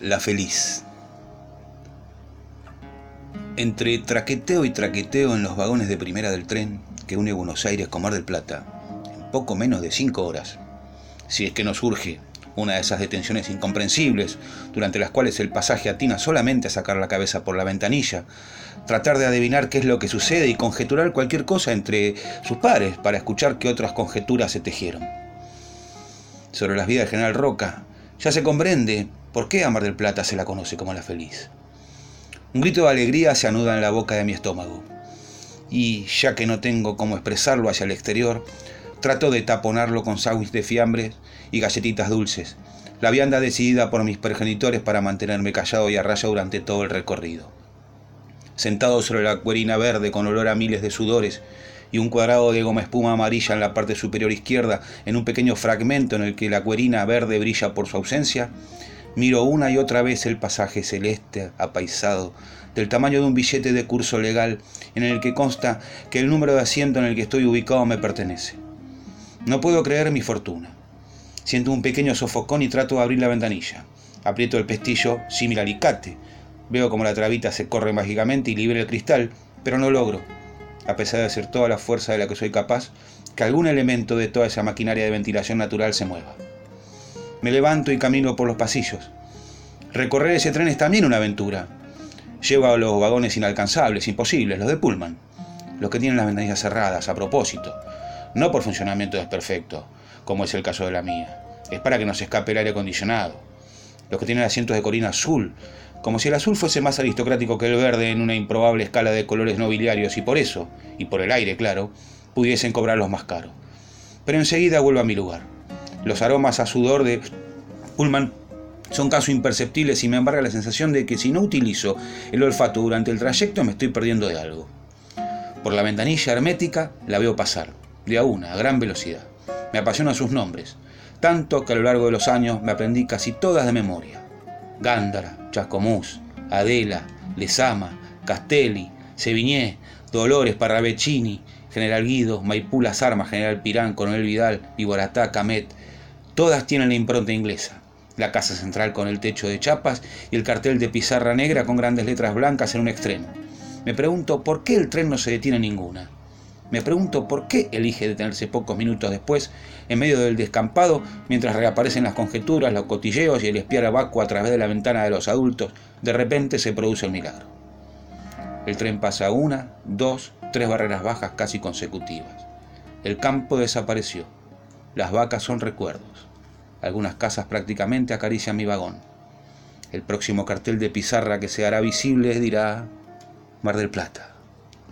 La Feliz. Entre traqueteo y traqueteo en los vagones de primera del tren que une Buenos Aires con Mar del Plata, en poco menos de cinco horas, si es que no surge una de esas detenciones incomprensibles, durante las cuales el pasaje atina solamente a sacar la cabeza por la ventanilla, tratar de adivinar qué es lo que sucede y conjeturar cualquier cosa entre sus pares para escuchar qué otras conjeturas se tejieron. Sobre las vidas del general Roca, ya se comprende por qué a del Plata se la conoce como la feliz. Un grito de alegría se anuda en la boca de mi estómago. Y ya que no tengo cómo expresarlo hacia el exterior, trato de taponarlo con sándwich de fiambres y galletitas dulces, la vianda decidida por mis progenitores para mantenerme callado y a raya durante todo el recorrido. Sentado sobre la cuerina verde con olor a miles de sudores y un cuadrado de goma espuma amarilla en la parte superior izquierda, en un pequeño fragmento en el que la cuerina verde brilla por su ausencia, Miro una y otra vez el pasaje celeste apaisado, del tamaño de un billete de curso legal, en el que consta que el número de asiento en el que estoy ubicado me pertenece. No puedo creer mi fortuna. Siento un pequeño sofocón y trato de abrir la ventanilla. Aprieto el pestillo símil alicate. Veo como la trabita se corre mágicamente y libera el cristal, pero no logro, a pesar de hacer toda la fuerza de la que soy capaz, que algún elemento de toda esa maquinaria de ventilación natural se mueva. Me levanto y camino por los pasillos. Recorrer ese tren es también una aventura. Llevo a los vagones inalcanzables, imposibles, los de Pullman. Los que tienen las ventanillas cerradas, a propósito. No por funcionamiento desperfecto, como es el caso de la mía. Es para que no se escape el aire acondicionado. Los que tienen asientos de corina azul, como si el azul fuese más aristocrático que el verde en una improbable escala de colores nobiliarios y por eso, y por el aire, claro, pudiesen cobrarlos más caro. Pero enseguida vuelvo a mi lugar. Los aromas a sudor de Pullman son casi imperceptibles y me embarga la sensación de que si no utilizo el olfato durante el trayecto me estoy perdiendo de algo. Por la ventanilla hermética la veo pasar, de a una, a gran velocidad. Me apasionan sus nombres, tanto que a lo largo de los años me aprendí casi todas de memoria. Gándara, Chascomús, Adela, Lesama, Castelli, Sevigné, Dolores, Parravecini, General Guido, Maipú Las Armas, General Pirán, Coronel Vidal, Viboratá, Camet, todas tienen la impronta inglesa. La casa central con el techo de chapas y el cartel de pizarra negra con grandes letras blancas en un extremo. Me pregunto por qué el tren no se detiene ninguna. Me pregunto por qué elige detenerse pocos minutos después, en medio del descampado, mientras reaparecen las conjeturas, los cotilleos y el espiar a a través de la ventana de los adultos. De repente se produce el milagro. El tren pasa una, dos, tres barreras bajas casi consecutivas. El campo desapareció. Las vacas son recuerdos. Algunas casas prácticamente acarician mi vagón. El próximo cartel de pizarra que se hará visible dirá Mar del Plata.